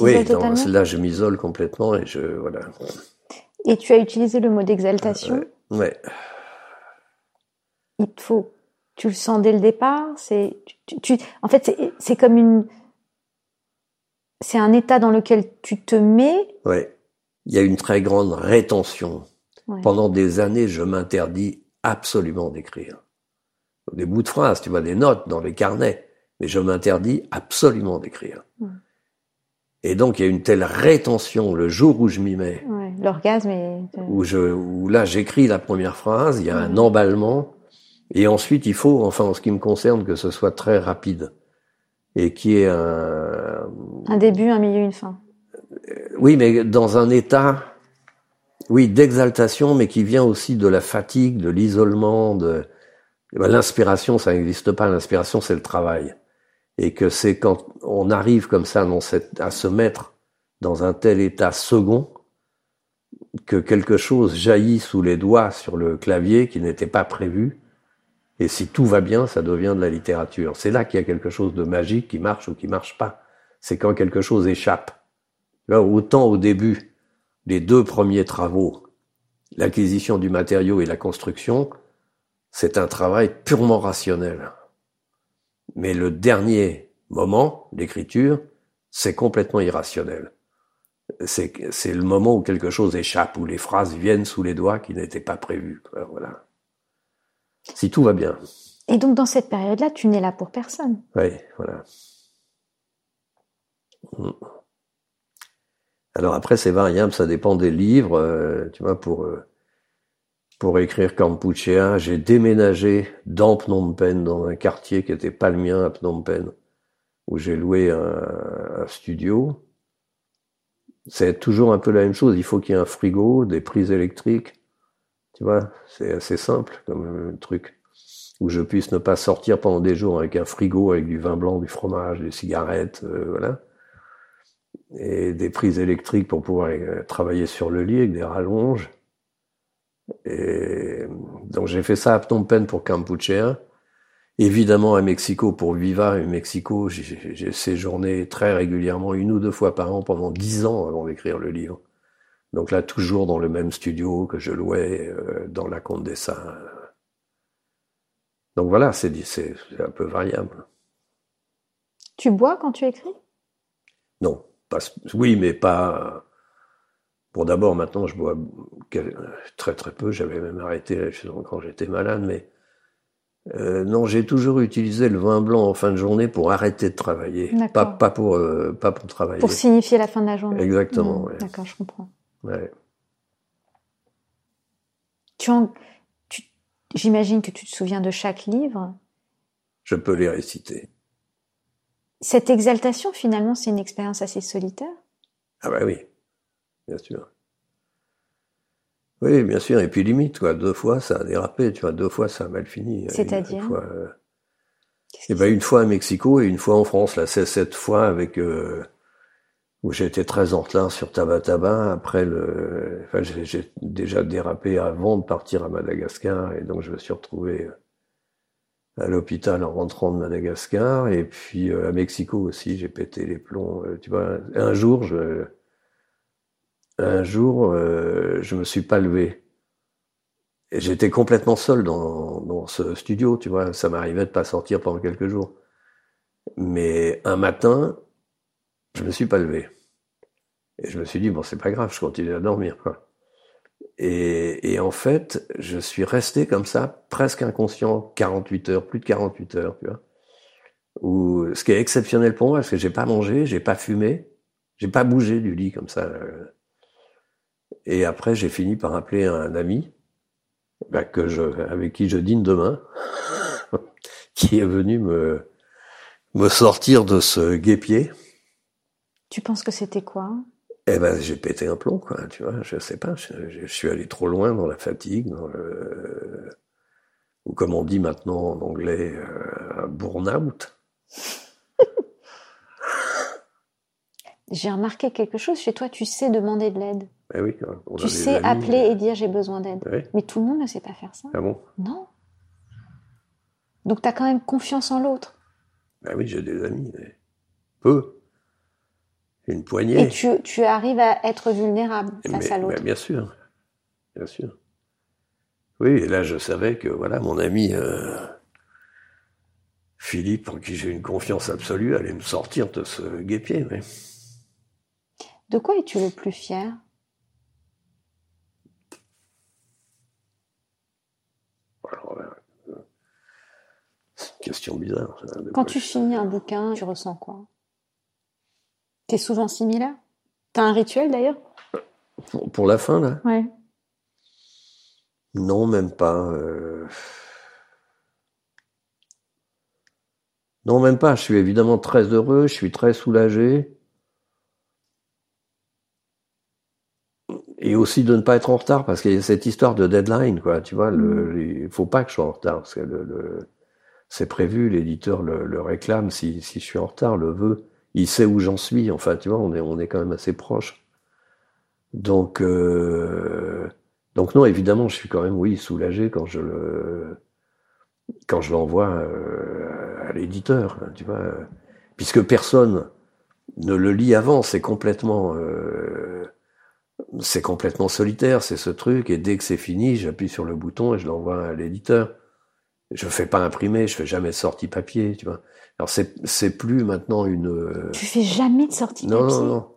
Oui, dans- là je m'isole complètement et je voilà. Et tu as utilisé le mot d'exaltation. Ouais. Il te faut. Tu le sens dès le départ. C'est. Tu, tu- en fait, c'est- c'est comme une. C'est un état dans lequel tu te mets. Ouais. Il y a une très grande rétention. Ouais. Pendant des années, je m'interdis absolument d'écrire. Des bouts de phrases, tu vois, des notes dans les carnets, mais je m'interdis absolument d'écrire. Ouais. Et donc il y a une telle rétention le jour où je m'y mets, Ouais, L'orgasme est. où je, où là j'écris la première phrase, il y a un emballement, et ensuite il faut, enfin en ce qui me concerne, que ce soit très rapide et qui est un, Un début, un milieu, une fin. oui, mais dans un état, oui, d'exaltation, mais qui vient aussi de la fatigue, de l'isolement, de eh ben, l'inspiration, ça n'existe pas. L'inspiration, c'est le travail, et que c'est quand on arrive comme ça à se mettre dans un tel état second que quelque chose jaillit sous les doigts sur le clavier qui n'était pas prévu. Et si tout va bien, ça devient de la littérature. C'est là qu'il y a quelque chose de magique qui marche ou qui marche pas. C'est quand quelque chose échappe. Là, autant au début, les deux premiers travaux, l'acquisition du matériau et la construction, c'est un travail purement rationnel. Mais le dernier moment, l'écriture, c'est complètement irrationnel. C'est, le moment où quelque chose échappe, où les phrases viennent sous les doigts qui n'étaient pas prévues. quoi, Voilà. Si tout va bien. Et donc dans cette période-là, tu n'es là pour personne. Oui, voilà. Mm. Alors après, c'est variable, ça dépend des livres. euh, tu vois, pour euh, pour écrire Kampuchea, j'ai déménagé dans Phnom Penh, dans un quartier qui était pas le mien à Phnom Penh, où j'ai loué un, un studio. C'est toujours un peu la même chose. Il faut qu'il y ait un frigo, des prises électriques. Tu vois, c'est assez simple comme euh, truc où je puisse ne pas sortir pendant des jours avec un frigo, avec du vin blanc, du fromage, des cigarettes, euh, voilà. Et des prises électriques pour pouvoir euh, travailler sur le lit avec des rallonges. Et donc j'ai fait ça à Phnom Penh pour Kampuchea. Évidemment à Mexico pour Viva et Mexico, j'ai séjourné très régulièrement, une ou deux fois par an pendant dix ans avant d'écrire le livre. Donc là toujours dans le même studio que je louais euh, dans la Condessa. Donc voilà, c'est un peu variable. Tu bois quand tu écris? Non, pas, oui, mais pas. Bon, d'abord, maintenant, je bois très très peu. J'avais même arrêté quand j'étais malade, mais euh, non, j'ai toujours utilisé le vin blanc en fin de journée pour arrêter de travailler, pas pas pour euh, pas pour travailler. Pour signifier la fin de la journée. Exactement, Mmh, ouais. D'accord, je comprends. Ouais. Tu, en- tu, J'imagine que tu te souviens de chaque livre. Je peux les réciter. Cette exaltation, finalement, c'est une expérience assez solitaire? Ah bah oui, bien sûr. Oui, bien sûr. Et puis limite, quoi. Deux fois, ça a dérapé. Tu vois, deux fois, ça a mal fini. C'est-à-dire euh... Eh ben, une fois à Mexico et une fois en France. Là, c'est cette fois avec euh, où j'ai été très en retard sur Tabataba. Après le, enfin, j'ai déjà dérapé avant de partir à Madagascar et donc je me suis retrouvé euh, à l'hôpital en rentrant de Madagascar et puis euh, à Mexico aussi. J'ai pété les plombs. tu vois, un jour, je, un jour, je me suis pas levé. J'étais complètement seul dans, dans ce studio, tu vois. Ça m'arrivait de pas sortir pendant quelques jours. Mais un matin, je me suis pas levé. Et je me suis dit, bon, c'est pas grave, je continue à dormir, quoi. Et, et, en fait, je suis resté comme ça, presque inconscient, 48 heures, plus de 48 heures, tu vois. Où, ce qui est exceptionnel pour moi, parce que j'ai pas mangé, j'ai pas fumé, j'ai pas bougé du lit comme ça. Et après, j'ai fini par appeler un ami bah, que je, avec qui je dîne demain, qui est venu me, me sortir de ce guépier. Tu penses que c'était quoi? Eh ben, j'ai pété un plomb, quoi. Tu vois, je sais pas. Je, je, suis allé trop loin dans la fatigue, dans le, ou comme on dit maintenant en anglais, euh, burn-out. J'ai remarqué quelque chose chez toi. Tu sais demander de l'aide. Ben oui, tu sais amis, appeler et dire j'ai besoin d'aide. Oui. Mais tout le monde ne sait pas faire ça. Ah bon? Non. Donc tu as quand même confiance en l'autre. Ben oui, j'ai des amis, mais peu. Une poignée. Et tu, tu arrives à être vulnérable face mais, à l'autre. ben bien sûr, bien sûr. Oui, et là je savais que voilà, mon ami euh, Philippe, en qui j'ai une confiance absolue, allait me sortir de ce guépier. Mais... De quoi es-tu le plus fier? Alors, euh, c'est une question bizarre. ça, Quand tu finis un bouquin, tu ressens quoi? T'es souvent similaire? T'as un rituel d'ailleurs? Pour, pour la fin, là? Ouais. Non, même pas. euh. Non, même pas. Je suis évidemment très heureux, je suis très soulagé. Et aussi de ne pas être en retard, parce qu'il y a cette histoire de deadline, quoi. Tu vois, le, il faut pas que je sois en retard, parce que le, le- c'est prévu, l'éditeur le, le réclame si, si je suis en retard, le veut. Il sait où j'en suis. Enfin, tu vois, on est, on est quand même assez proche. Donc, euh, donc non, évidemment, je suis quand même, oui, soulagé quand je le, quand je l'envoie euh, à l'éditeur, hein, tu vois, puisque personne ne le lit avant, c'est complètement, euh, c'est complètement solitaire, c'est ce truc, et dès que c'est fini, j'appuie sur le bouton et je l'envoie à l'éditeur. Je fais pas imprimer, je fais jamais de sortie papier, tu vois. Alors c'est, plus maintenant une, euh, Tu fais jamais de sortie non, papier non, non.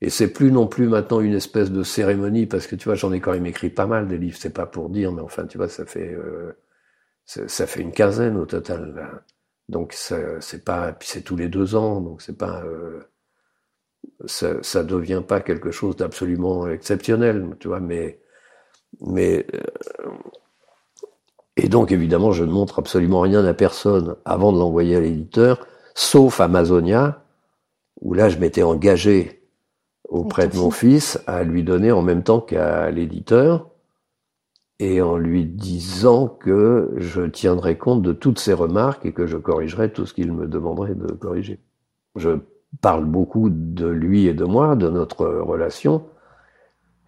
Et c'est plus non plus maintenant une espèce de cérémonie, parce que tu vois, j'en ai quand même écrit pas mal des livres, c'est pas pour dire, mais enfin, tu vois, ça fait, euh, ça, fait une quinzaine au total. Là. Donc c'est pas, puis c'est tous les deux ans, donc c'est pas, euh, ça, ça devient pas quelque chose d'absolument exceptionnel, tu vois, mais, mais, euh, et donc évidemment, je ne montre absolument rien à personne avant de l'envoyer à l'éditeur, sauf Amazonia, où là, je m'étais engagé auprès de mon fils à lui donner en même temps qu'à l'éditeur et en lui disant que je tiendrais compte de toutes ses remarques et que je corrigerais tout ce qu'il me demanderait de corriger. Je parle beaucoup de lui et de moi, de notre relation,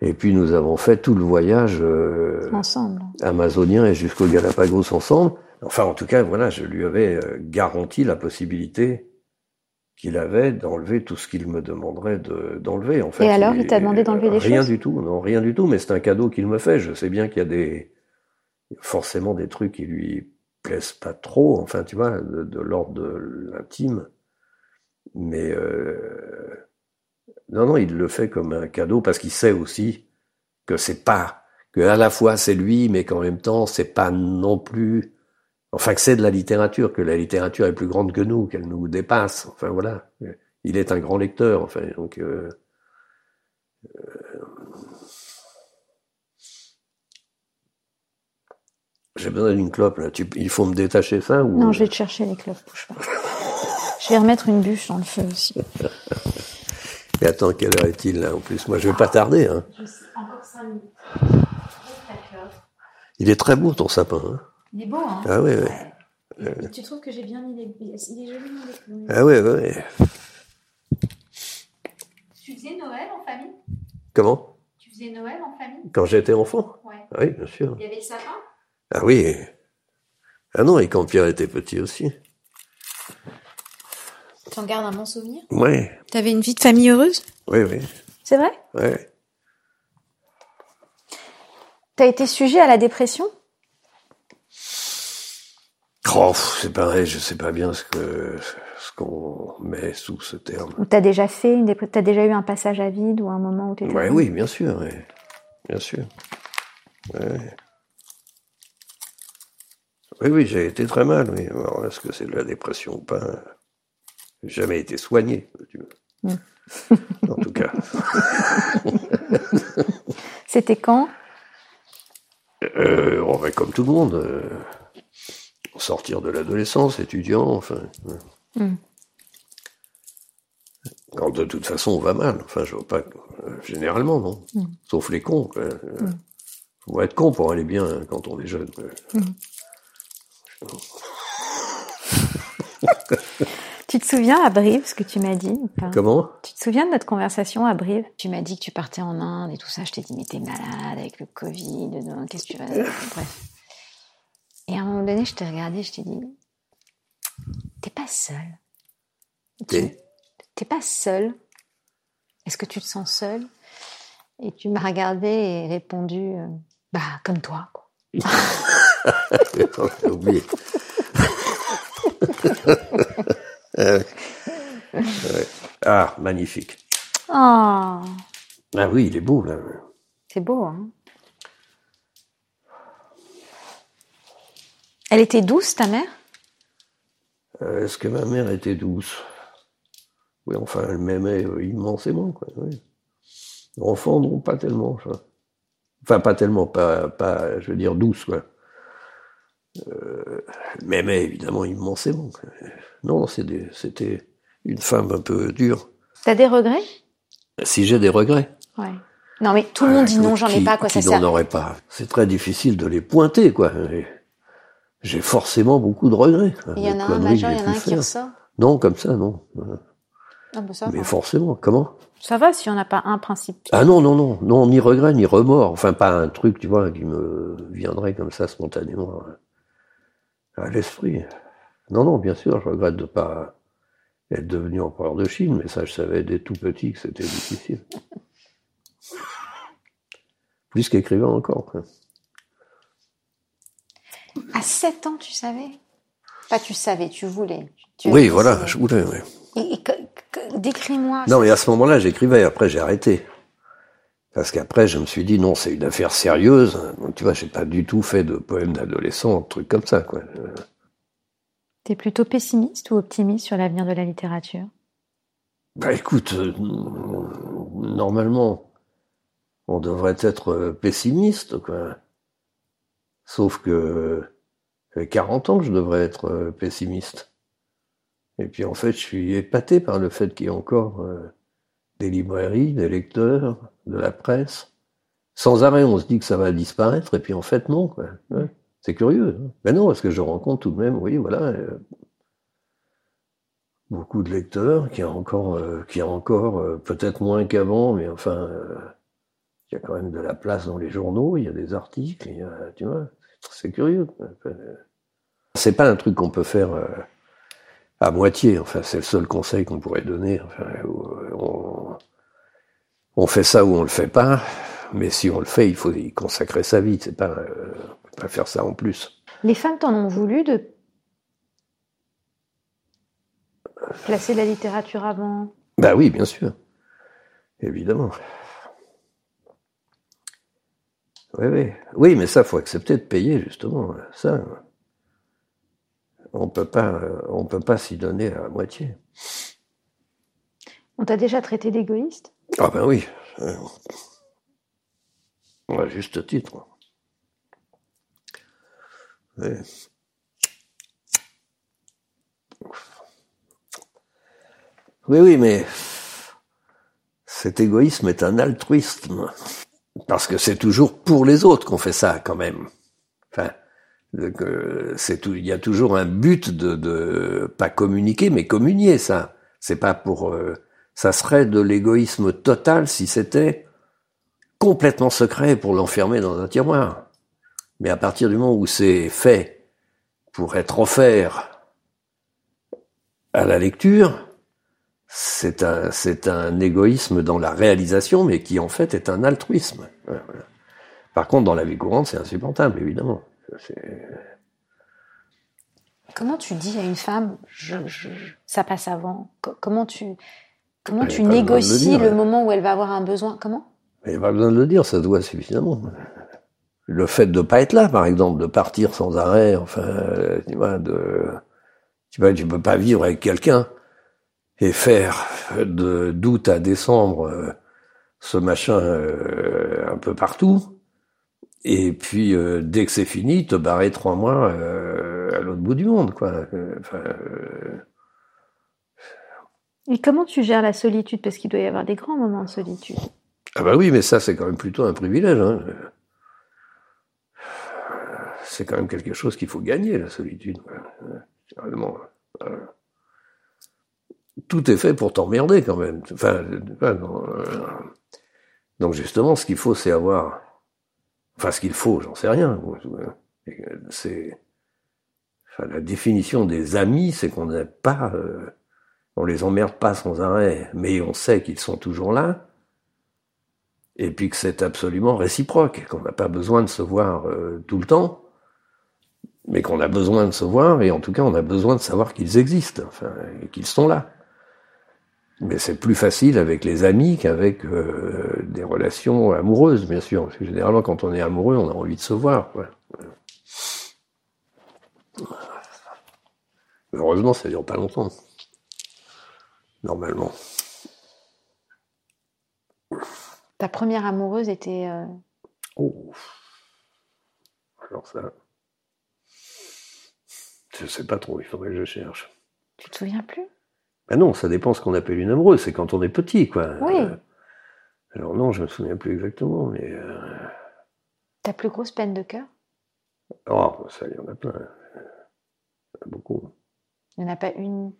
et puis nous avons fait tout le voyage euh, ensemble. amazonien et jusqu'au Galapagos ensemble. Enfin, en tout cas, voilà, je lui avais euh, garanti la possibilité qu'il avait d'enlever tout ce qu'il me demanderait de- d'enlever. en fait, Et alors, il t'a demandé d'enlever des Rien choses du tout, non, rien du tout. Mais c'est un cadeau qu'il me fait. Je sais bien qu'il y a des forcément des trucs qui lui plaisent pas trop. Enfin, tu vois, de, de l'ordre de l'intime. Mais euh, non, non, il le fait comme un cadeau parce qu'il sait aussi que c'est pas que à la fois c'est lui, mais qu'en même temps c'est pas non plus. Enfin, que c'est de la littérature, que la littérature est plus grande que nous, qu'elle nous dépasse. Enfin voilà, il est un grand lecteur. Enfin, donc euh, euh, J'ai besoin d'une clope, là. Tu, il faut me détacher ça ou... Non, je vais te chercher les clopes, bouge pas. je vais remettre une bûche dans le feu aussi. Mais attends, quelle heure est-il là en plus? Moi, je vais pas tarder. Hein. Encore 5 minutes. Il est très beau ton sapin. Hein. Il est beau, hein Ah oui, oui. Tu trouves que j'ai bien mis les... Il est joli, les Ah oui, oui. Tu faisais Noël en famille? Comment? Tu faisais Noël en famille? Quand j'étais enfant? Ouais. Ah Oui, bien sûr. Il y avait le sapin? Ah oui. Ah non, et quand Pierre était petit aussi. Tu en gardes un bon souvenir? Oui, T'avais une vie de famille heureuse? Oui, oui. C'est vrai? Oui. T'as été sujet à la dépression? Oh, c'est pareil, je sais pas bien ce que ce qu'on met sous ce terme. Ou t'as déjà fait une T'as déjà eu un passage à vide ou un moment où t'étais... Ouais, oui, bien sûr, oui. bien sûr. Ouais. Oui, oui, j'ai été très mal. Oui. Alors, est-ce que c'est de la dépression ou pas? Jamais été soigné. tu vois. en tout cas. C'était quand? Euh, on va comme tout le monde. euh, sortir de l'adolescence, étudiant, enfin. ouais. Mm. Quand de toute façon on va mal. Enfin, je vois pas. euh, généralement, non. Sauf les cons. Quoi. Euh, Faut être con pour aller bien hein, quand on est jeune. quoi. Tu te souviens à Brive, ce que tu m'as dit Comment? Tu te souviens de notre conversation à Brive Tu m'as dit que tu partais en Inde et tout ça. Je t'ai dit, mais t'es malade avec le Covid. Qu'est-ce que tu vas... Bref. Et à un moment donné, je t'ai regardé, je t'ai dit, t'es pas seul. T'es T'es pas seul. Est-ce que tu te sens seul Et tu m'as regardé et répondu, euh, bah, comme toi. Quoi. J'ai oublié. Euh, ouais. Ah, magnifique. Oh, Ah oui, il est beau là. c'est beau, hein Elle était douce, ta mère? Euh, Est-ce que ma mère était douce? Oui, enfin, elle m'aimait euh, immensément. Quoi, oui. Pas tellement. ça. Enfin, pas tellement, pas, pas, je veux dire, douce. Quoi. Euh, m'aimait évidemment immensément. Non, c'était une femme un peu dure. T'as des regrets? Si j'ai des regrets. Ouais. Non, mais tout le monde dit non, j'en ai pas, quoi, ça qui sert. n'en aurait pas? C'est très difficile de les pointer, quoi. J'ai forcément beaucoup de regrets. Il y en a un majeur, il y en a un qui ressort? Non, comme ça, non. Ah, bah, ça, Mais forcément. Comment? Ça va si on n'a pas un principe. Ah non, non, non, non, ni regret, ni remords. Enfin, pas un truc, tu vois, qui me viendrait comme ça spontanément à l'esprit. Non, non, bien sûr, je regrette de pas être devenu empereur de Chine, mais ça, je savais dès tout petit que c'était difficile. Plus qu'écrivain encore. quoi. À 7 ans, tu savais? Pas tu savais, tu voulais. Tu Oui, voilà, je voulais, oui. Et, décris-moi. Non, mais à ce moment-là, j'écrivais. Après, j'ai arrêté. Parce qu'après, je me suis dit, non, c'est une affaire sérieuse. Donc, tu vois, j'ai pas du tout fait de poèmes d'adolescent, de trucs comme ça, quoi. T'es plutôt pessimiste ou optimiste sur l'avenir de la littérature? Bah écoute, euh, normalement, on devrait être euh, pessimiste, quoi. Sauf que ça fait 40 ans que je devrais être euh, pessimiste. Et puis en fait, je suis épaté par le fait qu'il y ait encore euh, des librairies, des lecteurs, de la presse. Sans arrêt, on se dit que ça va disparaître, et puis en fait, non. C'est curieux. hein. Mais non, parce que je rencontre tout de même, oui, voilà, euh, beaucoup de lecteurs, qui a encore, euh, qui encore euh, peut-être moins qu'avant, mais enfin, il y a quand même de la place dans les journaux, il y a des articles, y a, tu vois, c'est curieux. C'est pas un truc qu'on peut faire à moitié. Enfin, c'est le seul conseil qu'on pourrait donner. Enfin, euh, on, on fait ça ou on le fait pas, mais si on le fait, il faut y consacrer sa vie. C'est pas, euh, pas faire ça en plus. Les femmes t'en ont voulu de placer la littérature avant? Bah oui, bien sûr. Évidemment. Oui, oui. Oui, mais ça, faut accepter de payer, justement. Ça. On peut pas, on peut pas s'y donner à moitié. On t'a déjà traité d'égoïste? Ah ben oui. Euh, À juste titre. Oui, oui, mais cet égoïsme est un altruisme. Parce que c'est toujours pour les autres qu'on fait ça, quand même. Enfin, c'est tout, il y a toujours un but de, de pas communiquer, mais communier, ça. C'est pas pour, euh, ça serait de l'égoïsme total si c'était complètement secret pour l'enfermer dans un tiroir. Mais à partir du moment où c'est fait pour être offert à la lecture, c'est un, c'est un égoïsme dans la réalisation, mais qui en fait est un altruisme. Par contre, dans la vie courante, c'est insupportable, évidemment. Comment tu dis à une femme, je, ça passe avant? Comment tu, comment tu négocies le, moment où elle va avoir un besoin? Comment? Il n'y a pas besoin de le dire, ça se voit suffisamment. Le fait de ne pas être là, par exemple, de partir sans arrêt, enfin, tu vois, de, tu vois, tu peux pas vivre avec quelqu'un et faire de d'août à décembre euh, ce machin euh, un peu partout, et puis euh, dès que c'est fini, te barrer trois mois à l'autre bout du monde, quoi. et comment tu gères la solitude? Parce qu'il doit y avoir des grands moments de solitude. Ah bah oui, mais ça c'est quand même plutôt un privilège. Hein. C'est quand même quelque chose qu'il faut gagner, la solitude. Vraiment tout est fait pour t'emmerder quand même. Enfin, euh, donc justement, ce qu'il faut, c'est avoir, enfin, ce qu'il faut, j'en sais rien. C'est, la définition des amis, c'est qu'on n'est pas, euh, on les emmerde pas sans arrêt, mais on sait qu'ils sont toujours là. Et puis que c'est absolument réciproque, qu'on n'a pas besoin de se voir euh, tout le temps, mais qu'on a besoin de se voir, et en tout cas on a besoin de savoir qu'ils existent, enfin, qu'ils sont là. Mais c'est plus facile avec les amis qu'avec euh, des relations amoureuses, bien sûr. Parce que généralement, quand on est amoureux, on a envie de se voir. Quoi. Heureusement, ça dure pas longtemps. Normalement. Ta première amoureuse était. Euh... Oh. Alors ça. Je sais pas trop, il faudrait que je cherche. Tu te souviens plus? Ben non, ça dépend ce qu'on appelle une amoureuse, c'est quand on est petit, quoi. Oui. Euh, alors non, je me souviens plus exactement, mais. Euh... Ta plus grosse peine de cœur? Oh, ça, il y en a plein. Il y en a beaucoup. Il n'y en a pas une?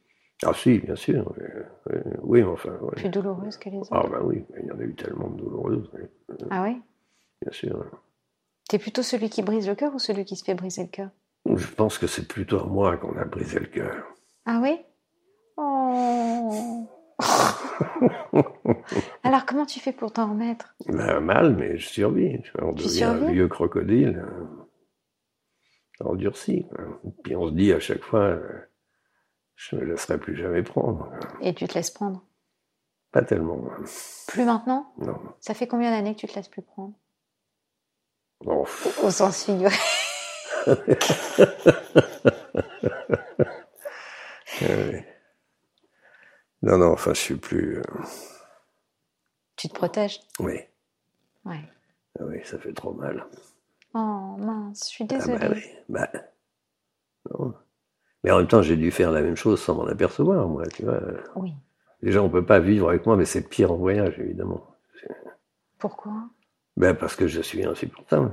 Ah si, bien sûr. oui, enfin. Plus douloureuse que les autres Ah ben oui, il y en a eu tellement de douloureuses. Ah oui Bien sûr. T'es plutôt celui qui brise le cœur ou celui qui se fait briser le cœur? Je pense que c'est plutôt à moi qu'on a brisé le cœur. Ah oui Oh. Alors comment tu fais pour t'en remettre? Ben, Mal, mais je survis. On devient un vieux crocodile euh, endurci. Puis on se dit à chaque fois, euh, je ne me laisserai plus jamais prendre. Et tu te laisses prendre? Pas tellement. Plus maintenant? Non. Ça fait combien d'années que tu te laisses plus prendre? Bon. Au sens figuré. oui. Non, non, enfin, je suis plus. Euh, tu te protèges? Oui. Ouais. Ah oui, ça fait trop mal. Oh mince, je suis Ah désolée. bah oui, bah. Non. Mais en même temps, j'ai dû faire la même chose sans m'en apercevoir, moi, tu vois. Oui. Déjà, on peut pas vivre avec moi, mais c'est pire en voyage, évidemment. Pourquoi? Ben, parce que je suis insupportable.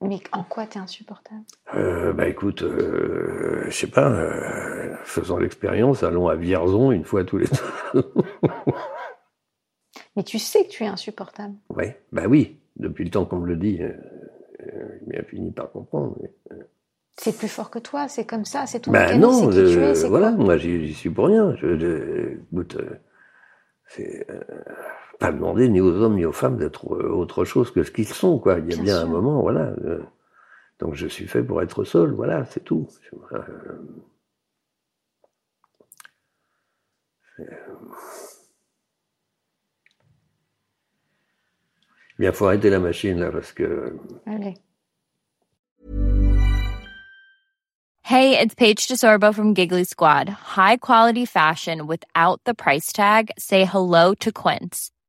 Mais en quoi t'es insupportable? Euh, bah écoute, euh, je sais pas, euh, faisons l'expérience, allons à Vierzon une fois tous les deux. Mais tu sais que tu es insupportable. ouais, bah oui, depuis le temps qu'on me le dit, il a fini par comprendre. C'est plus fort que toi, c'est comme ça, c'est ton Bah mécanisme, non, c'est qui tu es, voilà, moi j'y suis pour rien. Je, je- écoute, c'est pas demander ni aux hommes ni aux femmes d'être euh, autre chose que ce qu'ils sont, quoi. Il y a Bien bien, un moment, voilà. euh, donc je suis fait pour être seul, voilà, c'est tout. Euh, Bien, faut arrêter la machine là parce que Allez. Hey, it's Paige DeSorbo from Giggly Squad. High quality fashion without the price tag. Say hello to Quince.